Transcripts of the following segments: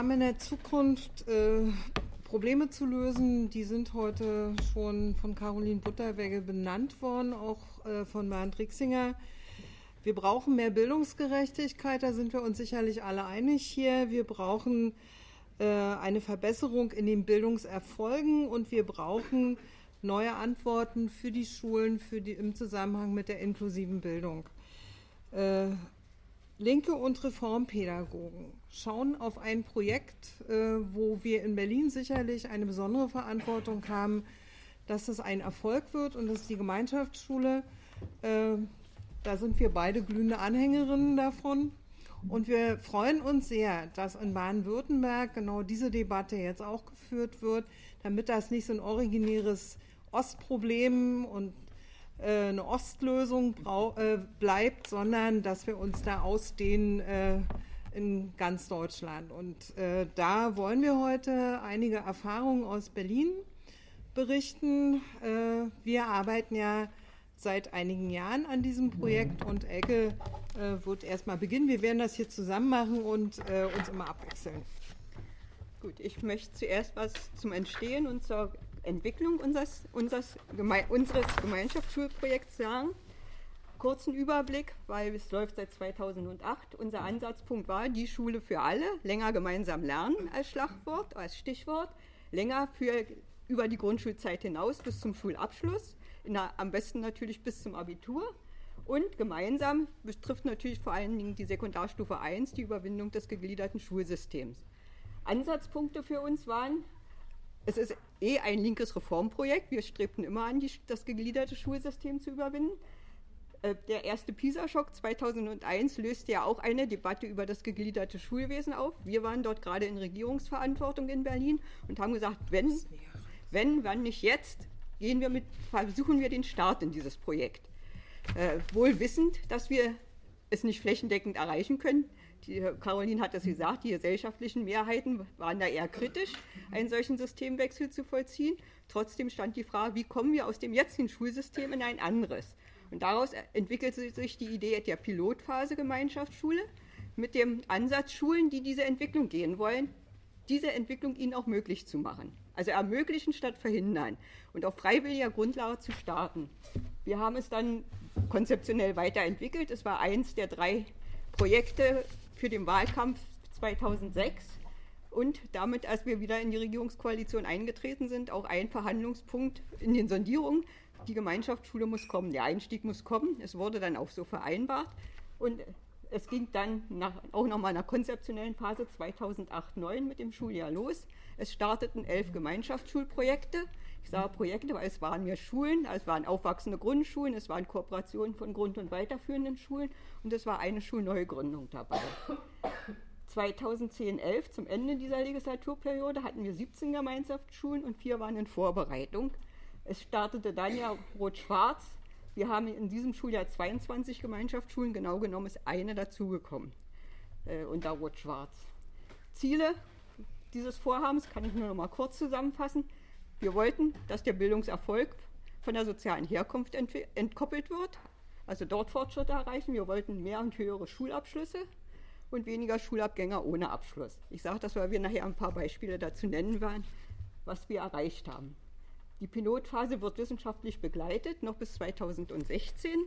haben in der Zukunft äh, Probleme zu lösen. Die sind heute schon von Caroline Butterwegge benannt worden, auch äh, von Bernd Rixinger. Wir brauchen mehr Bildungsgerechtigkeit, da sind wir uns sicherlich alle einig hier. Wir brauchen äh, eine Verbesserung in den Bildungserfolgen und wir brauchen neue Antworten für die Schulen für die, im Zusammenhang mit der inklusiven Bildung. Äh, Linke und Reformpädagogen schauen auf ein Projekt, äh, wo wir in Berlin sicherlich eine besondere Verantwortung haben, dass es ein Erfolg wird und das ist die Gemeinschaftsschule. Äh, da sind wir beide glühende Anhängerinnen davon. Und wir freuen uns sehr, dass in Baden-Württemberg genau diese Debatte jetzt auch geführt wird, damit das nicht so ein originäres Ostproblem und äh, eine Ostlösung äh, bleibt, sondern dass wir uns da ausdehnen äh, in ganz Deutschland. Und da wollen wir heute einige Erfahrungen aus Berlin berichten. Wir arbeiten ja seit einigen Jahren an diesem Projekt und Elke äh, wird erstmal beginnen. Wir werden das hier zusammen machen und uns immer abwechseln. Gut, ich möchte zuerst was zum Entstehen und zur Entwicklung unseres, unseres, Geme unseres Gemeinschaftsschulprojekts sagen. Kurzen Überblick, weil es läuft seit 2008. Unser Ansatzpunkt war die Schule für alle, länger gemeinsam lernen als Schlagwort, als Stichwort, länger für über die Grundschulzeit hinaus bis zum Schulabschluss, der, am besten natürlich bis zum Abitur. Und gemeinsam betrifft natürlich vor allen Dingen die Sekundarstufe 1 die Überwindung des gegliederten Schulsystems. Ansatzpunkte für uns waren es ist eh ein linkes Reformprojekt. Wir strebten immer an, die, das gegliederte Schulsystem zu überwinden. Äh, der erste PISA-Schock 2001 löste ja auch eine Debatte über das gegliederte Schulwesen auf. Wir waren dort gerade in Regierungsverantwortung in Berlin und haben gesagt, wenn, wenn, wann nicht jetzt, gehen wir mit, versuchen wir den Start in dieses Projekt. Äh, wohl wissend, dass wir es nicht flächendeckend erreichen können, die, Caroline hat es gesagt, die gesellschaftlichen Mehrheiten waren da eher kritisch, einen solchen Systemwechsel zu vollziehen. Trotzdem stand die Frage, wie kommen wir aus dem jetzigen Schulsystem in ein anderes? Und daraus entwickelte sich die Idee der Pilotphase Gemeinschaftsschule mit dem Ansatz, Schulen, die diese Entwicklung gehen wollen, diese Entwicklung ihnen auch möglich zu machen. Also ermöglichen statt verhindern und auf freiwilliger Grundlage zu starten. Wir haben es dann konzeptionell weiterentwickelt. Es war eins der drei Projekte für den Wahlkampf 2006 und damit, als wir wieder in die Regierungskoalition eingetreten sind, auch ein Verhandlungspunkt in den Sondierungen. Die Gemeinschaftsschule muss kommen, der Einstieg muss kommen. Es wurde dann auch so vereinbart und es ging dann nach, auch nochmal in einer konzeptionellen Phase 2008-2009 mit dem Schuljahr los. Es starteten elf Gemeinschaftsschulprojekte. Ich sage Projekte, weil es waren mehr Schulen, es waren aufwachsende Grundschulen, es waren Kooperationen von Grund- und weiterführenden Schulen und es war eine Schulneugründung dabei. 2010-11, zum Ende dieser Legislaturperiode, hatten wir 17 Gemeinschaftsschulen und vier waren in Vorbereitung. Es startete dann ja Rot-Schwarz. Wir haben in diesem Schuljahr 22 Gemeinschaftsschulen, genau genommen ist eine dazugekommen äh, unter Rot-Schwarz. Ziele dieses Vorhabens kann ich nur noch mal kurz zusammenfassen. Wir wollten, dass der Bildungserfolg von der sozialen Herkunft entkoppelt wird, also dort Fortschritte erreichen. Wir wollten mehr und höhere Schulabschlüsse und weniger Schulabgänger ohne Abschluss. Ich sage das, weil wir nachher ein paar Beispiele dazu nennen werden, was wir erreicht haben. Die Pilotphase wird wissenschaftlich begleitet, noch bis 2016.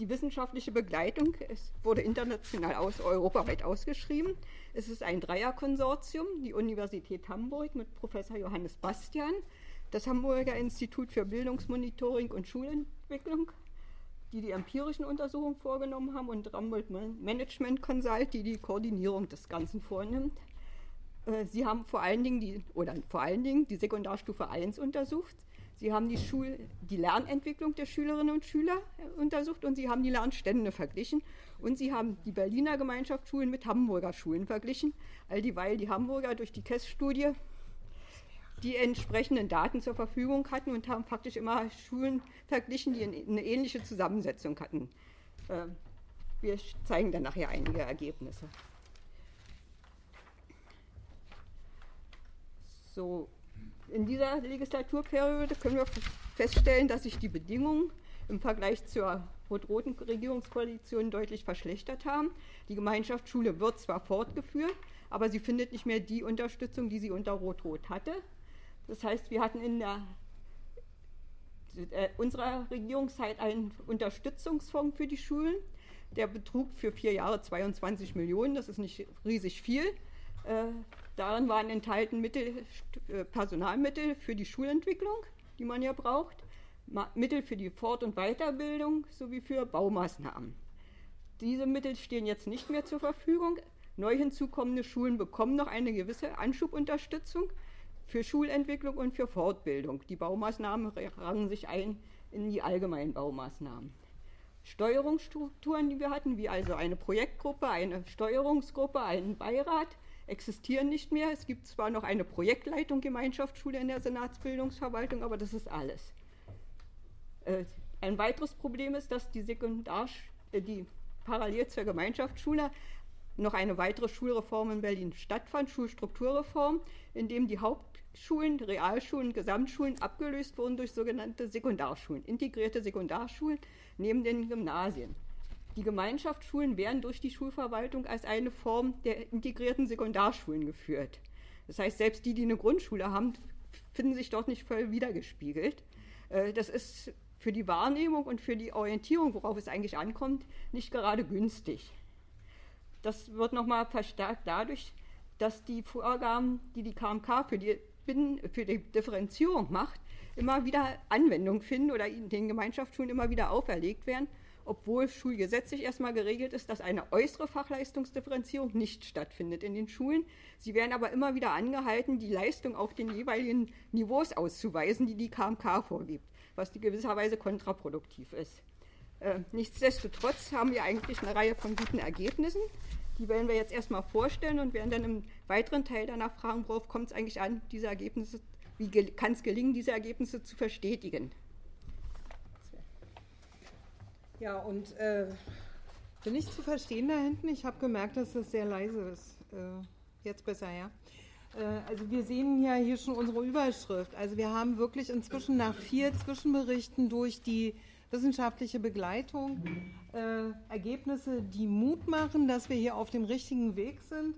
Die wissenschaftliche Begleitung es wurde international aus, europaweit ausgeschrieben. Es ist ein Dreierkonsortium, die Universität Hamburg mit Professor Johannes Bastian, das Hamburger Institut für Bildungsmonitoring und Schulentwicklung, die die empirischen Untersuchungen vorgenommen haben, und Rambold Management Consult, die die Koordinierung des Ganzen vornimmt. Äh, sie haben vor allen Dingen die, oder vor allen Dingen die Sekundarstufe 1 untersucht. Sie haben die, Schul die Lernentwicklung der Schülerinnen und Schüler äh, untersucht und Sie haben die Lernstände verglichen. Und Sie haben die Berliner Gemeinschaftsschulen mit Hamburger Schulen verglichen, all dieweil die Hamburger durch die KESS-Studie die entsprechenden Daten zur Verfügung hatten und haben faktisch immer Schulen verglichen, die eine ähnliche Zusammensetzung hatten. Äh, wir zeigen dann nachher einige Ergebnisse. So, in dieser Legislaturperiode können wir feststellen, dass sich die Bedingungen im Vergleich zur rot-roten Regierungskoalition deutlich verschlechtert haben. Die Gemeinschaftsschule wird zwar fortgeführt, aber sie findet nicht mehr die Unterstützung, die sie unter Rot-Rot hatte. Das heißt, wir hatten in der, äh, unserer Regierungszeit einen Unterstützungsfonds für die Schulen. Der betrug für vier Jahre 22 Millionen, das ist nicht riesig viel. Äh, darin waren enthalten Mittel, äh, Personalmittel für die Schulentwicklung, die man ja braucht, Mittel für die Fort- und Weiterbildung sowie für Baumaßnahmen. Diese Mittel stehen jetzt nicht mehr zur Verfügung. Neu hinzukommende Schulen bekommen noch eine gewisse Anschubunterstützung für Schulentwicklung und für Fortbildung. Die Baumaßnahmen rangen sich ein in die allgemeinen Baumaßnahmen. Steuerungsstrukturen, die wir hatten, wie also eine Projektgruppe, eine Steuerungsgruppe, einen Beirat, existieren nicht mehr. Es gibt zwar noch eine Projektleitung Gemeinschaftsschule in der Senatsbildungsverwaltung, aber das ist alles. Äh, ein weiteres Problem ist, dass die, Sekundar äh, die parallel zur Gemeinschaftsschule noch eine weitere Schulreform in Berlin stattfand, Schulstrukturreform, in dem die Hauptschulen, Realschulen, Gesamtschulen abgelöst wurden durch sogenannte Sekundarschulen, integrierte Sekundarschulen neben den Gymnasien. Die Gemeinschaftsschulen werden durch die Schulverwaltung als eine Form der integrierten Sekundarschulen geführt. Das heißt, selbst die, die eine Grundschule haben, finden sich dort nicht voll wiedergespiegelt. Äh, das ist für die Wahrnehmung und für die Orientierung, worauf es eigentlich ankommt, nicht gerade günstig. Das wird nochmal verstärkt dadurch, dass die Vorgaben, die die KMK für die, Binnen, für die Differenzierung macht, immer wieder Anwendung finden oder den Gemeinschaftsschulen immer wieder auferlegt werden obwohl schulgesetzlich erstmal geregelt ist, dass eine äußere Fachleistungsdifferenzierung nicht stattfindet in den Schulen. Sie werden aber immer wieder angehalten, die Leistung auf den jeweiligen Niveaus auszuweisen, die die KMK vorgibt, was gewisserweise kontraproduktiv ist. Äh, nichtsdestotrotz haben wir eigentlich eine Reihe von guten Ergebnissen. Die werden wir jetzt erstmal vorstellen und werden dann im weiteren Teil danach fragen, worauf kommt es eigentlich an, diese Ergebnisse, wie kann es gelingen, diese Ergebnisse zu verstetigen. Ja, und äh, bin ich zu verstehen da hinten? Ich habe gemerkt, dass es sehr leise ist. Äh, jetzt besser, ja. Äh, also wir sehen ja hier schon unsere Überschrift. Also wir haben wirklich inzwischen nach vier Zwischenberichten durch die wissenschaftliche Begleitung äh, Ergebnisse, die Mut machen, dass wir hier auf dem richtigen Weg sind.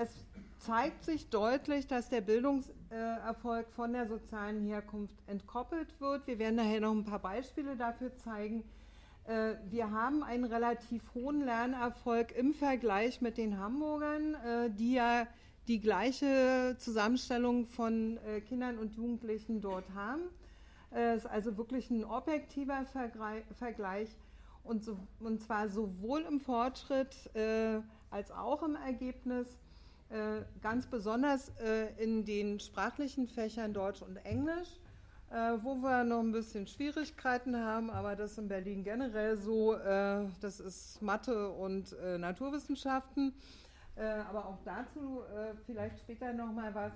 Es zeigt sich deutlich, dass der Bildungserfolg von der sozialen Herkunft entkoppelt wird. Wir werden nachher noch ein paar Beispiele dafür zeigen. Äh, wir haben einen relativ hohen Lernerfolg im Vergleich mit den Hamburgern, äh, die ja die gleiche Zusammenstellung von äh, Kindern und Jugendlichen dort haben. Es ist also wirklich ein objektiver Vergleich und, so, und zwar sowohl im Fortschritt als auch im Ergebnis. Äh, ganz besonders äh, in den sprachlichen Fächern Deutsch und Englisch, äh, wo wir noch ein bisschen Schwierigkeiten haben, aber das ist in Berlin generell so, das ist Mathe und Naturwissenschaften, aber auch dazu vielleicht später noch mal was.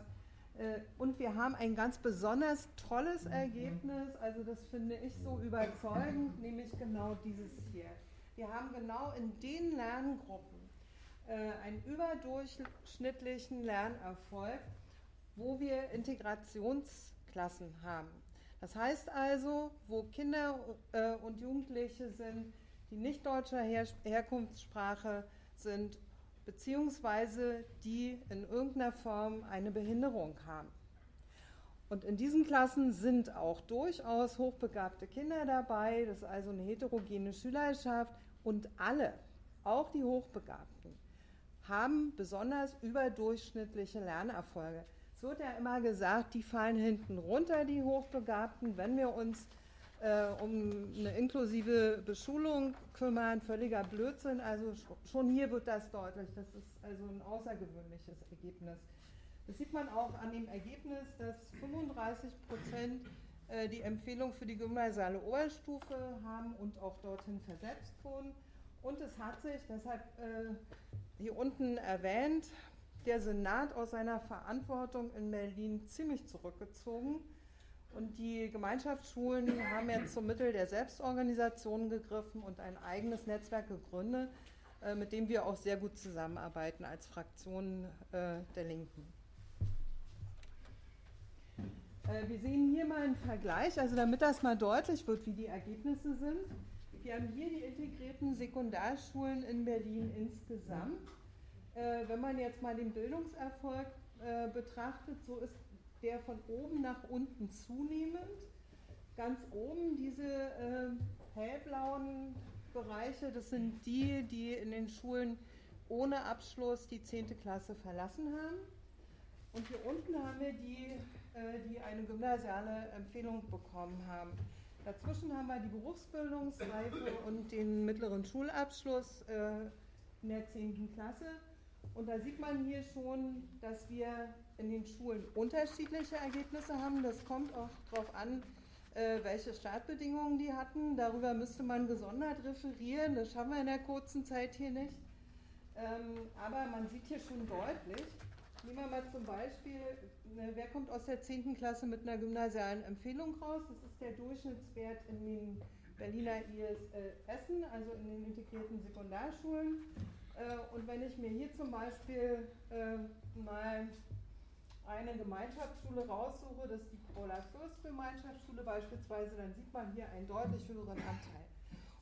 Und wir haben ein ganz besonders tolles Ergebnis, also das finde ich so überzeugend, nämlich genau dieses hier. Wir haben genau in den Lerngruppen, äh, einen überdurchschnittlichen Lernerfolg, wo wir Integrationsklassen haben. Das heißt also, wo Kinder äh, und Jugendliche sind, die nicht deutscher Her Herkunftssprache sind, beziehungsweise die in irgendeiner Form eine Behinderung haben. Und in diesen Klassen sind auch durchaus hochbegabte Kinder dabei, das ist also eine heterogene Schülerschaft und alle, auch die Hochbegabten, haben besonders überdurchschnittliche Lernerfolge. Es wird ja immer gesagt, die fallen hinten runter, die Hochbegabten, wenn wir uns äh, um eine inklusive Beschulung kümmern, völliger Blödsinn. Also schon hier wird das deutlich. Das ist also ein außergewöhnliches Ergebnis. Das sieht man auch an dem Ergebnis, dass 35 Prozent äh, die Empfehlung für die gymnasiale Oberstufe haben und auch dorthin versetzt wurden. Und es hat sich, deshalb äh, hier unten erwähnt, der Senat aus seiner Verantwortung in Berlin ziemlich zurückgezogen. Und die Gemeinschaftsschulen haben jetzt zum Mittel der Selbstorganisation gegriffen und ein eigenes Netzwerk gegründet, äh, mit dem wir auch sehr gut zusammenarbeiten als Fraktion äh, der Linken. Äh, wir sehen hier mal einen Vergleich, also damit das mal deutlich wird, wie die Ergebnisse sind. Wir haben hier die integrierten Sekundarschulen in Berlin insgesamt. Äh, wenn man jetzt mal den Bildungserfolg äh, betrachtet, so ist der von oben nach unten zunehmend. Ganz oben diese äh, hellblauen Bereiche, das sind die, die in den Schulen ohne Abschluss die 10. Klasse verlassen haben. Und hier unten haben wir die, äh, die eine gymnasiale Empfehlung bekommen haben. Dazwischen haben wir die Berufsbildungsreife und den mittleren Schulabschluss äh, in der 10. Klasse. Und da sieht man hier schon, dass wir in den Schulen unterschiedliche Ergebnisse haben. Das kommt auch darauf an, äh, welche Startbedingungen die hatten. Darüber müsste man gesondert referieren. Das schaffen wir in der kurzen Zeit hier nicht. Ähm, aber man sieht hier schon deutlich, nehmen wir mal zum Beispiel, ne, wer kommt aus der 10. Klasse mit einer gymnasialen Empfehlung raus? Das ist der Durchschnittswert in den Berliner IS äh, Essen, also in den integrierten Sekundarschulen. Äh, und wenn ich mir hier zum Beispiel äh, mal eine Gemeinschaftsschule raussuche, das ist die Paula Fürst Gemeinschaftsschule beispielsweise, dann sieht man hier einen deutlich höheren Anteil.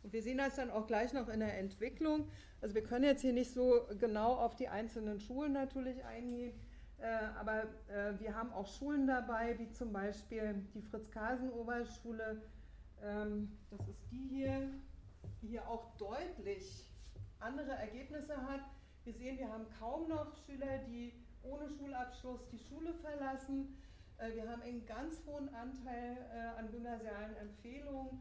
Und wir sehen das dann auch gleich noch in der Entwicklung. Also wir können jetzt hier nicht so genau auf die einzelnen Schulen natürlich eingehen, äh, aber äh, wir haben auch Schulen dabei, wie zum Beispiel die Fritz-Kasen-Oberschule, ähm, das ist die hier, die hier auch deutlich andere Ergebnisse hat. Wir sehen, wir haben kaum noch Schüler, die ohne Schulabschluss die Schule verlassen. Äh, wir haben einen ganz hohen Anteil äh, an gymnasialen Empfehlungen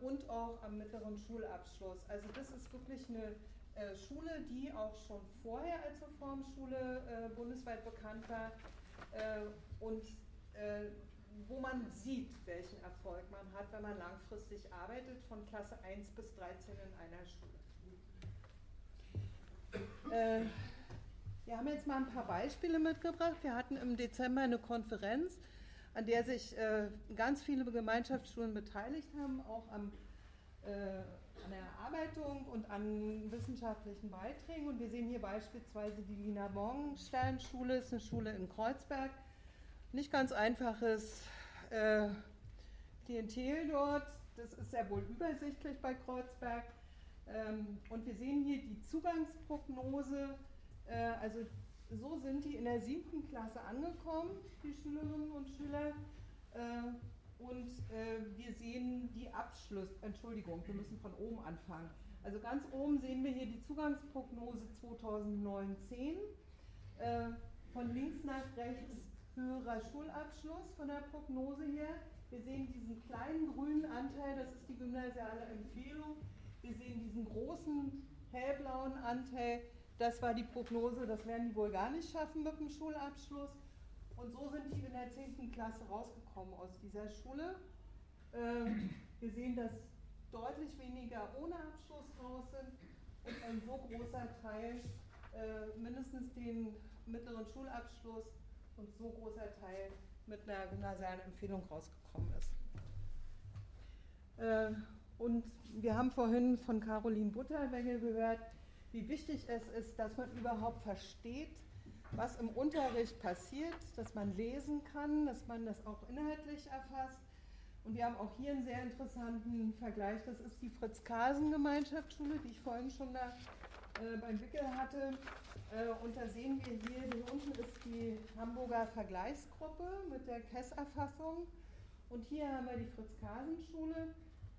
und auch am mittleren Schulabschluss. Also das ist wirklich eine Schule, die auch schon vorher als Reformschule bundesweit bekannt war und wo man sieht, welchen Erfolg man hat, wenn man langfristig arbeitet, von Klasse 1 bis 13 in einer Schule. Wir haben jetzt mal ein paar Beispiele mitgebracht. Wir hatten im Dezember eine Konferenz, an der sich äh, ganz viele Gemeinschaftsschulen beteiligt haben, auch am, äh, an der Erarbeitung und an wissenschaftlichen Beiträgen. Und wir sehen hier beispielsweise die Lina Morgenstern-Schule, ist eine Schule in Kreuzberg. Nicht ganz einfaches äh, Klientel dort. Das ist sehr wohl übersichtlich bei Kreuzberg. Ähm, und wir sehen hier die Zugangsprognose äh, also so sind die in der siebten Klasse angekommen, die Schülerinnen und Schüler. Äh, und äh, wir sehen die Abschluss, Entschuldigung, wir müssen von oben anfangen. Also ganz oben sehen wir hier die Zugangsprognose 2019. Von links nach rechts höherer Schulabschluss von der Prognose her. Wir sehen diesen kleinen grünen Anteil, das ist die gymnasiale Empfehlung. Wir sehen diesen großen hellblauen Anteil, das war die Prognose, das werden die wohl gar nicht schaffen mit dem Schulabschluss. Und so sind die in der 10. Klasse rausgekommen aus dieser Schule. Ähm, wir sehen, dass deutlich weniger ohne Abschluss raus sind und ein so großer Teil äh, mindestens den mittleren Schulabschluss und so großer Teil mit einer gymnasialen Empfehlung rausgekommen ist. Äh, und wir haben vorhin von Caroline Butterwengel gehört, wie wichtig es ist, dass man überhaupt versteht, was im Unterricht passiert, dass man lesen kann, dass man das auch inhaltlich erfasst. Und wir haben auch hier einen sehr interessanten Vergleich. Das ist die Fritz-Kasen-Gemeinschaftsschule, die ich vorhin schon da äh, beim Wickel hatte. Äh, und da sehen wir hier, hier unten ist die Hamburger Vergleichsgruppe mit der KESS-Erfassung. Und hier haben wir die Fritz-Kasen-Schule.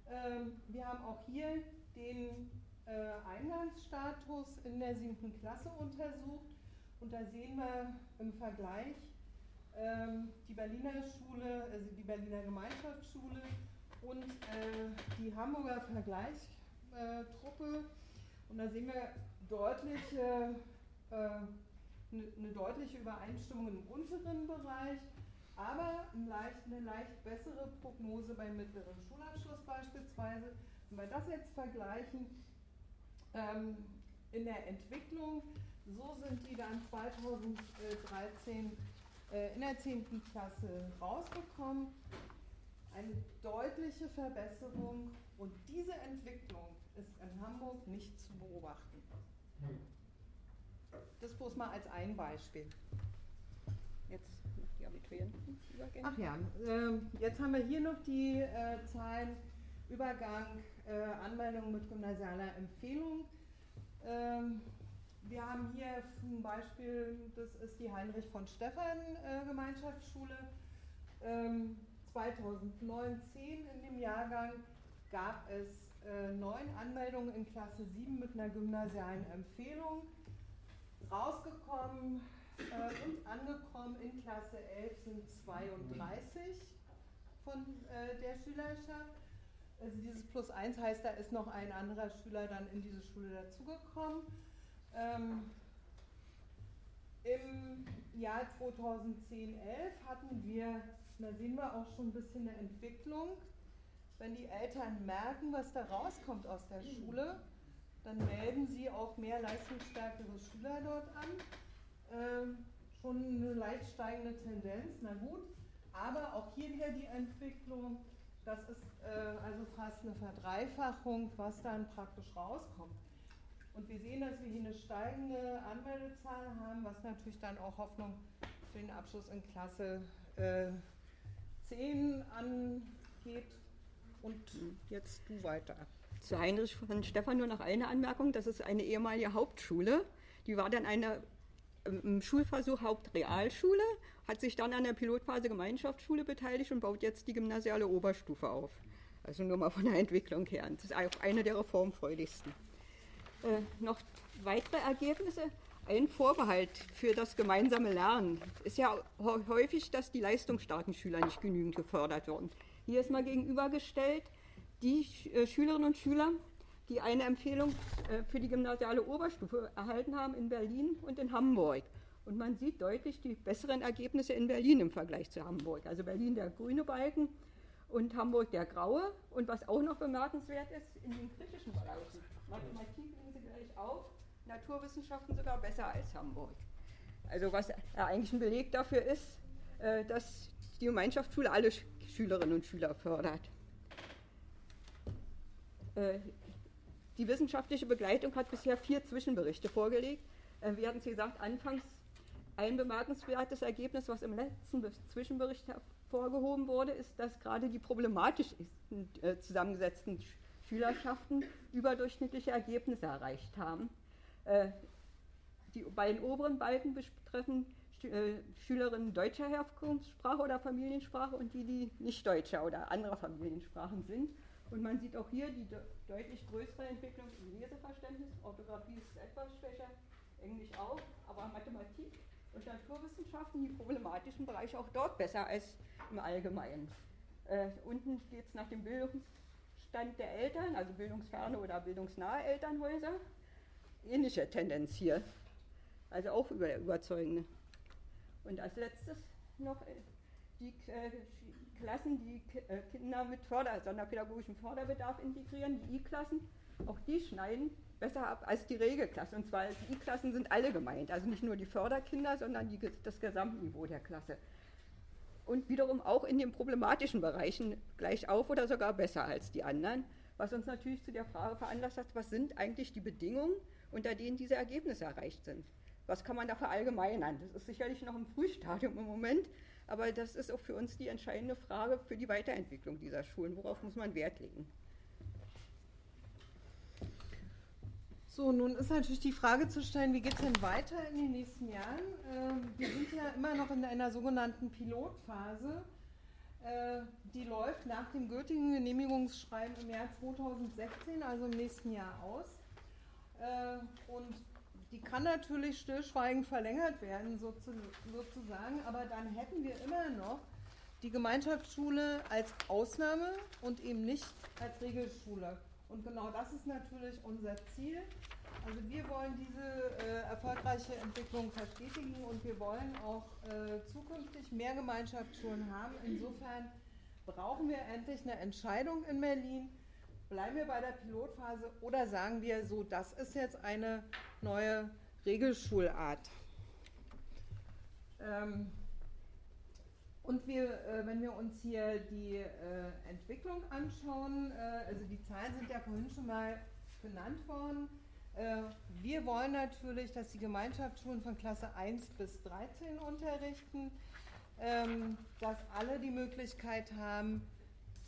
Ähm, wir haben auch hier den Eingangsstatus in der siebten Klasse untersucht. Und da sehen wir im Vergleich ähm, die Berliner Schule, also die Berliner Gemeinschaftsschule und äh, die Hamburger Vergleichstruppe. Und da sehen wir deutliche, äh, eine, eine deutliche Übereinstimmung im unteren Bereich, aber eine leicht bessere Prognose beim mittleren Schulabschluss beispielsweise. Wenn wir das jetzt vergleichen ähm, in der Entwicklung. So sind die dann 2013 äh, in der 10. Klasse rausgekommen. Eine deutliche Verbesserung und diese Entwicklung ist in Hamburg nicht zu beobachten. Das bloß mal als ein Beispiel. Jetzt noch die Abiturienten. Ach ja, äh, jetzt haben wir hier noch die äh, Zahlen Übergang, äh, Anmeldung mit gymnasialer Empfehlung. Ähm, wir haben hier zum Beispiel, das ist die Heinrich von Stephan äh, Gemeinschaftsschule. Ähm, 2019 in dem Jahrgang gab es äh, neun Anmeldungen in Klasse 7 mit einer gymnasialen Empfehlung. Rausgekommen äh, und angekommen in Klasse 11 sind 32 von äh, der Schülerschaft. Also dieses Plus 1 heißt, da ist noch ein anderer Schüler dann in diese Schule dazugekommen. Ähm, Im Jahr 2010, 11 hatten wir, da sehen wir auch schon ein bisschen eine Entwicklung. Wenn die Eltern merken, was da rauskommt aus der Schule, dann melden sie auch mehr leistungsstärkere Schüler dort an. Ähm, schon eine leicht steigende Tendenz, na gut. Aber auch hier wieder die Entwicklung, das ist äh, also fast eine Verdreifachung, was dann praktisch rauskommt. Und wir sehen, dass wir hier eine steigende Anmeldezahl haben, was natürlich dann auch Hoffnung für den Abschluss in Klasse äh, 10 angeht. Und jetzt du weiter. Zu Heinrich von Stefan nur noch eine Anmerkung. Das ist eine ehemalige Hauptschule. Die war dann eine im Schulversuch Hauptrealschule, hat sich dann an der Pilotphase Gemeinschaftsschule beteiligt und baut jetzt die gymnasiale Oberstufe auf. Also nur mal von der Entwicklung her. Das ist auch eine der reformfreudigsten äh, noch weitere Ergebnisse. Ein Vorbehalt für das gemeinsame Lernen ist ja häufig, dass die leistungsstarken Schüler nicht genügend gefördert werden. Hier ist mal gegenübergestellt die äh, Schülerinnen und Schüler, die eine Empfehlung äh, für die gymnasiale Oberstufe erhalten haben in Berlin und in Hamburg. Und man sieht deutlich die besseren Ergebnisse in Berlin im Vergleich zu Hamburg. Also Berlin der grüne Balken und Hamburg der graue. Und was auch noch bemerkenswert ist, in den kritischen Bereichen. Mathematik auf, Naturwissenschaften sogar besser als Hamburg. Also was eigentlich ein Beleg dafür ist, äh, dass die Gemeinschaftsschule alle Schülerinnen und Schüler fördert. Äh, die wissenschaftliche Begleitung hat bisher vier Zwischenberichte vorgelegt. Äh, wir hatten es gesagt, anfangs ein bemerkenswertes Ergebnis, was im letzten Zwischenbericht hervorgehoben wurde, ist, dass gerade die problematisch zusammengesetzten Schülerschaften überdurchschnittliche Ergebnisse erreicht haben. Äh, die beiden oberen Balken betreffen äh, Schülerinnen deutscher Herkunftssprache oder Familiensprache und die, die nicht deutscher oder anderer Familiensprachen sind. Und man sieht auch hier die de deutlich größere Entwicklung im Leseverständnis. Orthographie ist etwas schwächer, Englisch auch, aber Mathematik und Naturwissenschaften, die problematischen Bereiche auch dort besser als im Allgemeinen. Äh, unten geht es nach dem Bildungs Stand der Eltern, also bildungsferne oder bildungsnahe Elternhäuser, ähnliche Tendenz hier. Also auch über, überzeugende. Und als letztes noch äh, die äh, Klassen, die äh, Kinder mit Förder, sonderpädagogischem Förderbedarf integrieren, die I-Klassen, auch die schneiden besser ab als die Regelklasse. Und zwar die I-Klassen sind alle gemeint, also nicht nur die Förderkinder, sondern die, das Gesamtniveau der Klasse und wiederum auch in den problematischen Bereichen gleich auf oder sogar besser als die anderen, was uns natürlich zu der Frage veranlasst hat, was sind eigentlich die Bedingungen, unter denen diese Ergebnisse erreicht sind. Was kann man da verallgemeinern? Das ist sicherlich noch im Frühstadium im Moment, aber das ist auch für uns die entscheidende Frage für die Weiterentwicklung dieser Schulen. Worauf muss man Wert legen? So, nun ist natürlich die Frage zu stellen, wie geht es denn weiter in den nächsten Jahren? Ähm, wir sind ja immer noch in einer sogenannten Pilotphase. Äh, die läuft nach dem gültigen Genehmigungsschreiben im Jahr 2016, also im nächsten Jahr aus. Äh, und die kann natürlich stillschweigend verlängert werden, sozusagen, aber dann hätten wir immer noch die Gemeinschaftsschule als Ausnahme und eben nicht als Regelschule. Und genau das ist natürlich unser Ziel. Also wir wollen diese äh, erfolgreiche Entwicklung verstetigen und wir wollen auch äh, zukünftig mehr Gemeinschaftsschulen haben. Insofern brauchen wir endlich eine Entscheidung in Berlin. Bleiben wir bei der Pilotphase oder sagen wir so, das ist jetzt eine neue Regelschulart. Ähm, und wir, äh, wenn wir uns hier die äh, Entwicklung anschauen, äh, also die Zahlen sind ja vorhin schon mal genannt worden. Äh, wir wollen natürlich, dass die Gemeinschaftsschulen von Klasse 1 bis 13 unterrichten, ähm, dass alle die Möglichkeit haben,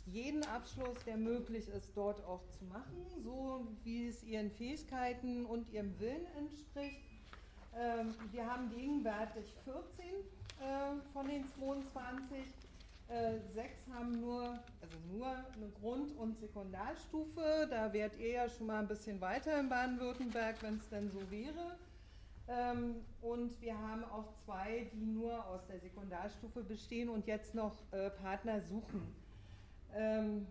jeden Abschluss, der möglich ist, dort auch zu machen, so wie es ihren Fähigkeiten und ihrem Willen entspricht Ähm, wir haben gegenwärtig 14 äh, von den 22. Äh, sechs haben nur, also nur eine Grund- und Sekundarstufe. Da wärt ihr ja schon mal ein bisschen weiter in Baden-Württemberg, wenn es denn so wäre. Ähm, und wir haben auch zwei, die nur aus der Sekundarstufe bestehen und jetzt noch äh, Partner suchen. Ähm,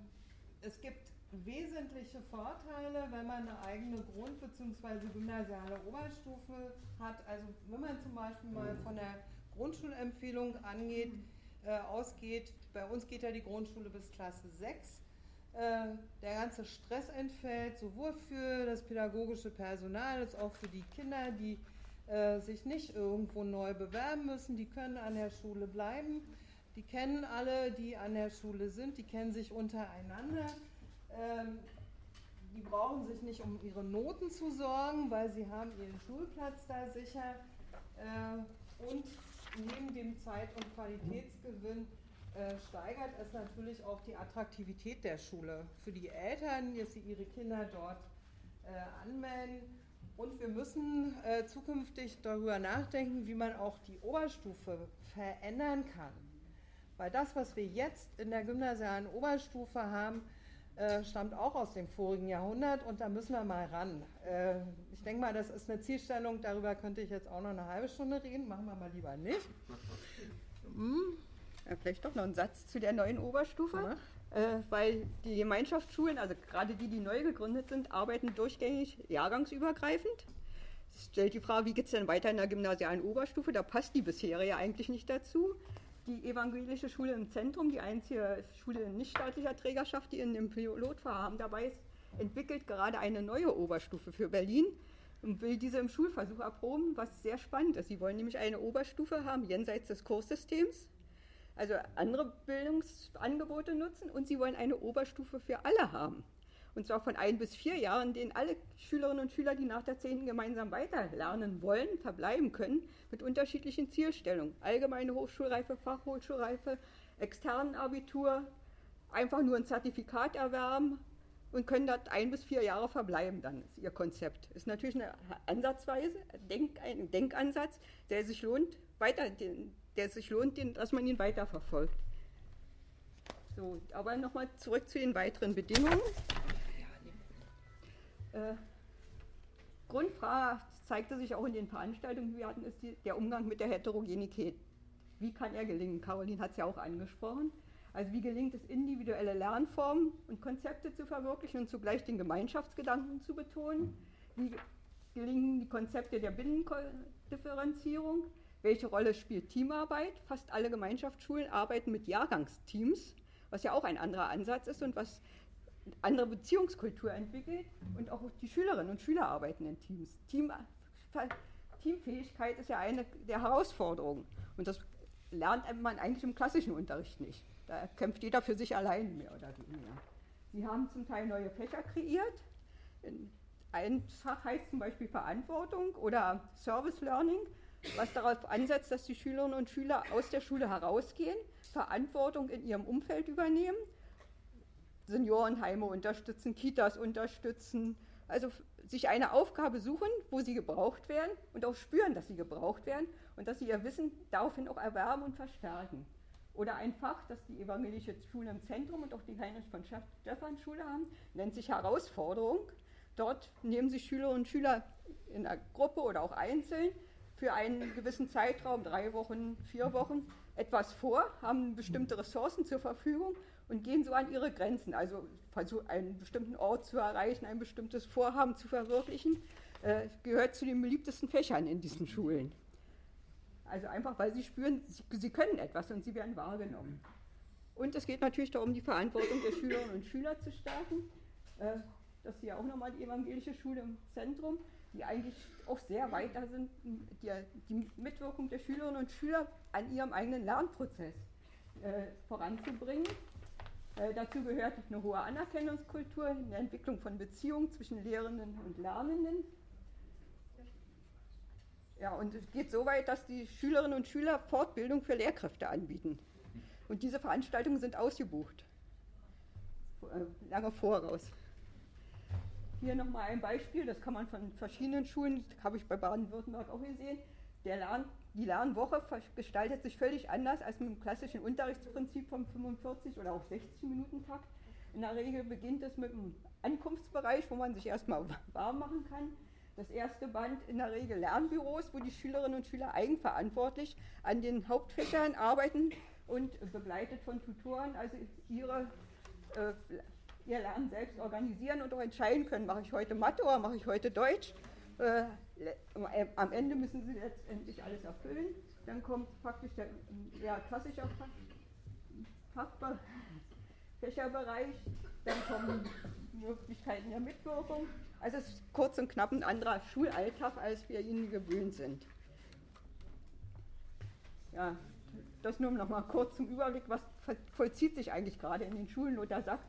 es gibt wesentliche Vorteile, wenn man eine eigene Grund- bzw. gymnasiale Oberstufe hat. Also wenn man zum Beispiel mal von der Grundschulempfehlung angeht, äh, ausgeht, bei uns geht ja die Grundschule bis Klasse 6. Äh, der ganze Stress entfällt, sowohl für das pädagogische Personal als auch für die Kinder, die äh, sich nicht irgendwo neu bewerben müssen, die können an der Schule bleiben. Die kennen alle, die an der Schule sind, die kennen sich untereinander. Ähm, die brauchen sich nicht um ihre Noten zu sorgen, weil sie haben ihren Schulplatz da sicher. Äh, und neben dem Zeit- und Qualitätsgewinn äh, steigert es natürlich auch die Attraktivität der Schule für die Eltern, dass sie ihre Kinder dort äh, anmelden. Und wir müssen äh, zukünftig darüber nachdenken, wie man auch die Oberstufe verändern kann. Weil das, was wir jetzt in der gymnasialen Oberstufe haben, äh, stammt auch aus dem vorigen Jahrhundert und da müssen wir mal ran. Äh, ich denke mal, das ist eine Zielstellung, darüber könnte ich jetzt auch noch eine halbe Stunde reden, machen wir mal lieber nicht. Hm. Ja, vielleicht doch noch ein Satz zu der neuen Oberstufe, äh, weil die Gemeinschaftsschulen, also gerade die, die neu gegründet sind, arbeiten durchgängig jahrgangsübergreifend. Es stellt die Frage, wie geht es denn weiter in der gymnasialen Oberstufe? Da passt die bisherige eigentlich nicht dazu die evangelische Schule im Zentrum, die einzige Schule nichtstaatlicher Trägerschaft, die in dem Pilotvorhaben dabei ist, entwickelt gerade eine neue Oberstufe für Berlin und will diese im Schulversuch erproben, was sehr spannend ist. Sie wollen nämlich eine Oberstufe haben, jenseits des Kurssystems, also andere Bildungsangebote nutzen und sie wollen eine Oberstufe für alle haben und zwar von ein bis vier Jahren, in denen alle Schülerinnen und Schüler, die nach der 10. gemeinsam weiterlernen wollen, verbleiben können, mit unterschiedlichen Zielstellungen. Allgemeine Hochschulreife, Fachhochschulreife, externen Abitur, einfach nur ein Zertifikat erwerben und können dort ein bis vier Jahre verbleiben, dann ist ihr Konzept. Ist natürlich eine Ansatzweise, Denk, ein Denkansatz, der sich lohnt, weiter, der sich lohnt, dass man ihn weiterverfolgt. So, aber nochmal zurück zu den weiteren Bedingungen. Äh, Grundfrage zeigte sich auch in den Veranstaltungen, die wir hatten, ist die, der Umgang mit der Heterogenität. Wie kann er gelingen? Caroline hat es ja auch angesprochen. Also wie gelingt es, individuelle Lernformen und Konzepte zu verwirklichen und zugleich den Gemeinschaftsgedanken zu betonen? Wie gelingen die Konzepte der Binnendifferenzierung? Welche Rolle spielt Teamarbeit? Fast alle Gemeinschaftsschulen arbeiten mit Jahrgangsteams, was ja auch ein anderer Ansatz ist und was andere Beziehungskultur entwickelt und auch die Schülerinnen und Schüler arbeiten in Teams. Team, Teamfähigkeit ist ja eine der Herausforderungen und das lernt man eigentlich im klassischen Unterricht nicht. Da kämpft jeder für sich allein mehr oder weniger. Sie haben zum Teil neue Fächer kreiert. Ein Fach heißt zum Beispiel Verantwortung oder Service Learning, was darauf ansetzt, dass die Schülerinnen und Schüler aus der Schule herausgehen, Verantwortung in ihrem Umfeld übernehmen Seniorenheime unterstützen, Kitas unterstützen. Also sich eine Aufgabe suchen, wo sie gebraucht werden und auch spüren, dass sie gebraucht werden und dass sie ihr Wissen daraufhin auch erwerben und verstärken. Oder ein Fach, das die evangelische Schule im Zentrum und auch die Heinrich von Stephan Schule haben, nennt sich Herausforderung. Dort nehmen sich Schülerinnen und Schüler in einer Gruppe oder auch einzeln für einen gewissen Zeitraum, drei Wochen, vier Wochen, etwas vor, haben bestimmte Ressourcen zur Verfügung und gehen so an ihre Grenzen. Also versuchen, einen bestimmten Ort zu erreichen, ein bestimmtes Vorhaben zu verwirklichen, äh, gehört zu den beliebtesten Fächern in diesen Schulen. Also einfach, weil sie spüren, sie, sie können etwas und sie werden wahrgenommen. Und es geht natürlich darum, die Verantwortung der Schülerinnen und Schüler zu stärken. Äh, das ist ja auch nochmal die evangelische Schule im Zentrum, die eigentlich auch sehr weiter sind, die, die Mitwirkung der Schülerinnen und Schüler an ihrem eigenen Lernprozess äh, voranzubringen. Äh, dazu gehört eine hohe Anerkennungskultur, eine Entwicklung von Beziehungen zwischen Lehrenden und Lernenden. Ja, und es geht so weit, dass die Schülerinnen und Schüler Fortbildung für Lehrkräfte anbieten. Und diese Veranstaltungen sind ausgebucht, äh, lange voraus. Hier nochmal ein Beispiel, das kann man von verschiedenen Schulen, habe ich bei Baden-Württemberg auch gesehen. Der Lern, die Lernwoche gestaltet sich völlig anders als mit dem klassischen Unterrichtsprinzip vom 45 oder auch 60 Minuten Takt. In der Regel beginnt es mit dem Ankunftsbereich, wo man sich erstmal warm machen kann. Das erste Band in der Regel Lernbüros, wo die Schülerinnen und Schüler eigenverantwortlich an den Hauptfächern arbeiten und begleitet von Tutoren, also ihre, äh, ihr Lernen selbst organisieren und auch entscheiden können, mache ich heute Mathe oder mache ich heute Deutsch. Äh, am Ende müssen sie letztendlich alles erfüllen. Dann kommt praktisch der ja, klassische Fächerbereich, dann kommen Möglichkeiten der Mitwirkung. Also es ist kurz und knapp ein anderer Schulalltag, als wir ihn gewöhnt sind. Ja, das nur noch mal kurz zum Überblick, was vollzieht sich eigentlich gerade in den Schulen. Lothar Sack,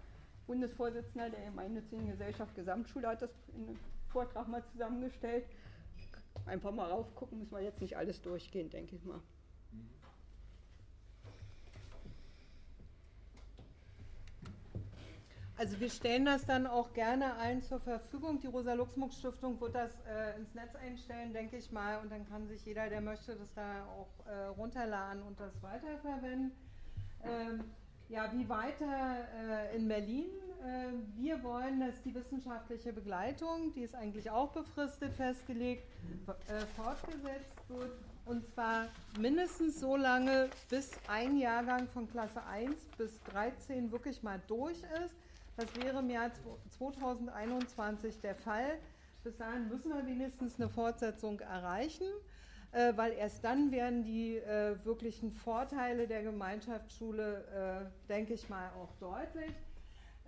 Bundesvorsitzender der gemeinnützigen Gesellschaft Gesamtschule, hat das in Vortrag mal zusammengestellt. Einfach mal raufgucken, müssen wir jetzt nicht alles durchgehen, denke ich mal. Also wir stellen das dann auch gerne allen zur Verfügung. Die Rosa-Luxemburg-Stiftung wird das äh, ins Netz einstellen, denke ich mal, und dann kann sich jeder, der möchte, das da auch äh, runterladen und das weiterverwenden. Ähm, ja, wie weiter äh, in Berlin? Äh, wir wollen, dass die wissenschaftliche Begleitung, die ist eigentlich auch befristet festgelegt, äh, fortgesetzt wird. Und zwar mindestens so lange, bis ein Jahrgang von Klasse 1 bis 13 wirklich mal durch ist das wäre im Jahr 2021 der Fall. Bis dahin müssen wir wenigstens eine Fortsetzung erreichen, äh, weil erst dann werden die äh, wirklichen Vorteile der Gemeinschaftsschule, äh, denke ich mal, auch deutlich.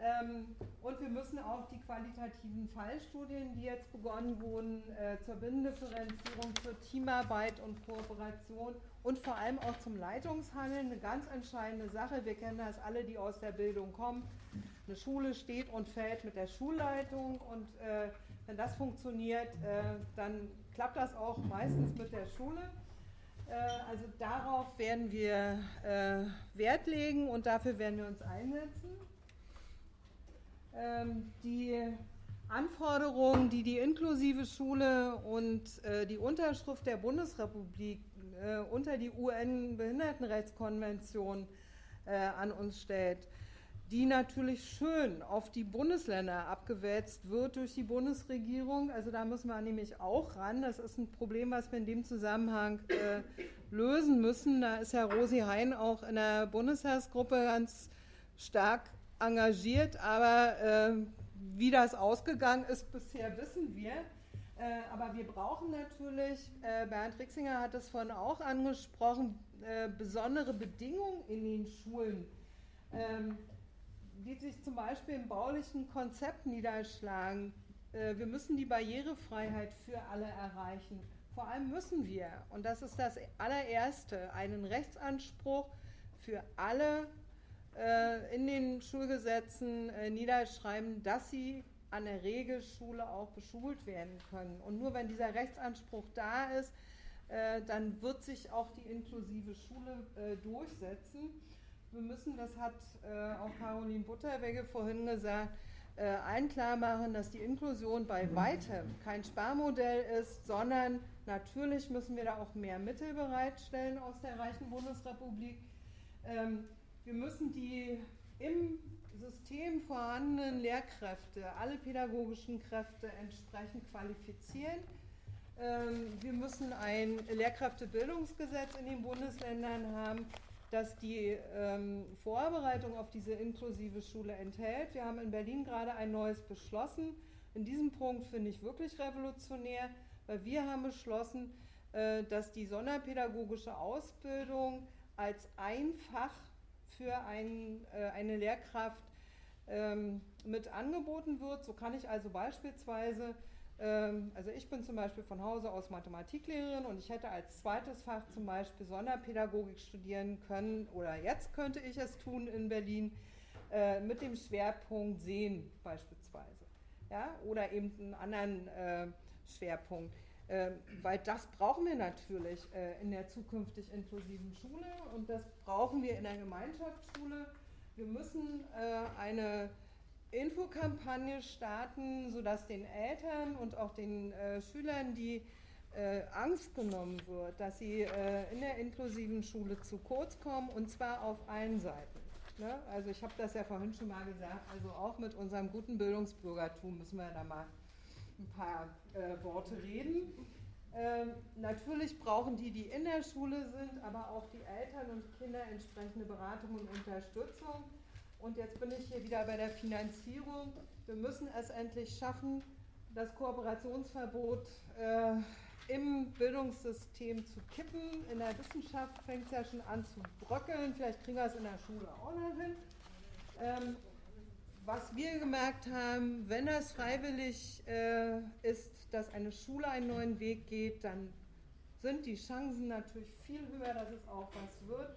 Ähm, und wir müssen auch die qualitativen Fallstudien, die jetzt begonnen wurden, äh, zur Binnendifferenzierung, zur Teamarbeit und Kooperation und vor allem auch zum Leitungshandeln, eine ganz entscheidende Sache. Wir kennen das alle, die aus der Bildung kommen. Eine Schule steht und fällt mit der Schulleitung und äh, wenn das funktioniert, äh, dann klappt das auch meistens mit der Schule. Äh, also darauf werden wir äh, Wert legen und dafür werden wir uns einsetzen. Ähm, die Anforderungen, die die inklusive Schule und äh, die Unterschrift der Bundesrepublik unter die UN-Behindertenrechtskonvention an uns stellt, die natürlich schön auf die Bundesländer abgewälzt wird durch die Bundesregierung. Also da müssen wir nämlich auch ran. Das ist ein Problem, was wir in dem Zusammenhang äh, lösen müssen. Da ist ja Rosi Hein auch in der Bundestagsgruppe ganz stark engagiert, aber äh, wie das ausgegangen ist bisher, wissen wir. Äh, aber wir brauchen natürlich, äh, Bernd Rixinger hat es vorhin auch angesprochen, äh, besondere Bedingungen in den Schulen, ähm, die sich zum Beispiel im baulichen Konzept niederschlagen. Äh, wir müssen die Barrierefreiheit für alle erreichen. Vor allem müssen wir, und das ist das allererste, einen Rechtsanspruch für alle äh, in den Schulgesetzen äh, niederschreiben, dass sie an der Regelschule auch beschult werden können. Und nur wenn dieser Rechtsanspruch da ist, dann wird sich auch die inklusive Schule durchsetzen. Wir müssen, das hat auch Caroline Butterwegge vorhin gesagt, allen klar machen, dass die Inklusion bei weitem kein Sparmodell ist, sondern natürlich müssen wir da auch mehr Mittel bereitstellen aus der reichen Bundesrepublik. Ähm, wir müssen die im System vorhandenen Lehrkräfte, alle pädagogischen Kräfte entsprechend qualifizieren. Ähm, wir müssen ein Lehrkräftebildungsgesetz in den Bundesländern haben, das die ähm, Vorbereitung auf diese inklusive Schule enthält. Wir haben in Berlin gerade ein neues beschlossen. In diesem Punkt finde ich wirklich revolutionär, weil wir haben beschlossen, äh, dass die sonderpädagogische Ausbildung als einfach für ein, äh, eine Lehrkraft ähm, mit angeboten wird. So kann ich also beispielsweise, also ich bin zum Beispiel von Hause aus Mathematiklehrerin und ich hätte als zweites Fach zum Beispiel Sonderpädagogik studieren können oder jetzt könnte ich es tun in Berlin äh, mit dem Schwerpunkt Sehen beispielsweise. Ja? Oder eben einen anderen äh, Schwerpunkt. Ähm, weil das brauchen wir natürlich äh, in der zukünftig inklusiven Schule und das brauchen wir in der Gemeinschaftsschule. Wir müssen äh, eine Infokampagne starten, sodass den Eltern und auch den äh, Schülern die äh, Angst genommen wird, dass sie äh, in der inklusiven Schule zu kurz kommen und zwar auf allen Seiten. Ne? Also ich habe das ja vorhin schon mal gesagt, also auch mit unserem guten Bildungsbürgertum müssen wir da mal ein paar äh, Worte reden. Ähm, natürlich brauchen die, die in der Schule sind, aber auch die Eltern und Kinder entsprechende Beratung und Unterstützung. Und jetzt bin ich hier wieder bei der Finanzierung. Wir müssen es endlich schaffen, das Kooperationsverbot äh, im Bildungssystem zu kippen. In der Wissenschaft fängt es ja schon an zu bröckeln. Vielleicht kriegen wir es in der Schule auch noch hin. Ähm, was wir gemerkt haben, wenn das freiwillig äh, ist, dass eine Schule einen neuen Weg geht, dann sind die Chancen natürlich viel höher, dass es auch was wird.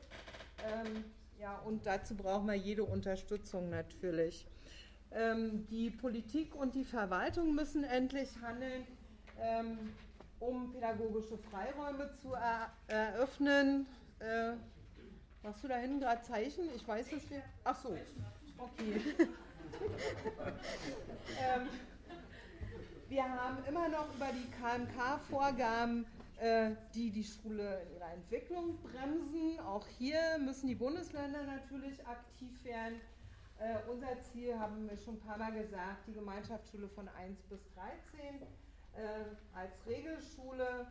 Ähm, ja, und dazu brauchen wir jede Unterstützung natürlich. Ähm, die Politik und die Verwaltung müssen endlich handeln. Ähm, um pädagogische Freiräume zu er eröffnen. Äh, machst du da hinten gerade Zeichen? Ich weiß es nicht. Ach so, okay. ähm, wir haben immer noch über die KMK-Vorgaben, die die Schule in ihrer Entwicklung bremsen. Auch hier müssen die Bundesländer natürlich aktiv werden. Äh, unser Ziel, haben wir schon ein paar Mal gesagt, die Gemeinschaftsschule von 1 bis 13 äh, als Regelschule,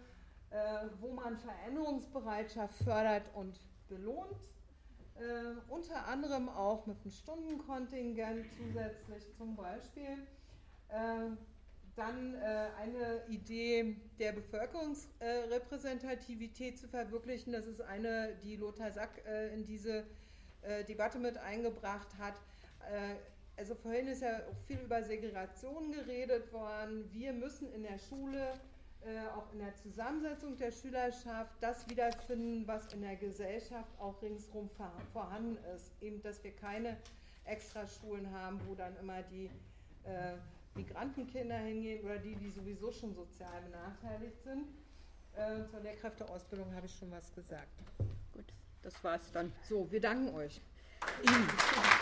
äh, wo man Veränderungsbereitschaft fördert und belohnt. Äh, unter anderem auch mit einem Stundenkontingent zusätzlich zum Beispiel. Äh, dann äh, eine Idee der Bevölkerungsrepräsentativität zu verwirklichen. Das ist eine, die Lothar Sack äh, in diese Debatte mit eingebracht hat also vorhin ist ja auch viel über Segregation geredet worden. Wir müssen in der Schule, äh, auch in der Zusammensetzung der Schülerschaft, das wiederfinden, was in der Gesellschaft auch ringsherum vorhanden ist. Eben, dass wir keine Extraschulen haben, wo dann immer die äh, Migrantenkinder hingehen oder die, die sowieso schon sozial benachteiligt sind. Äh, zur Lehrkräfteausbildung habe ich schon was gesagt. Gut, das war's dann. So, wir danken euch. Ihnen.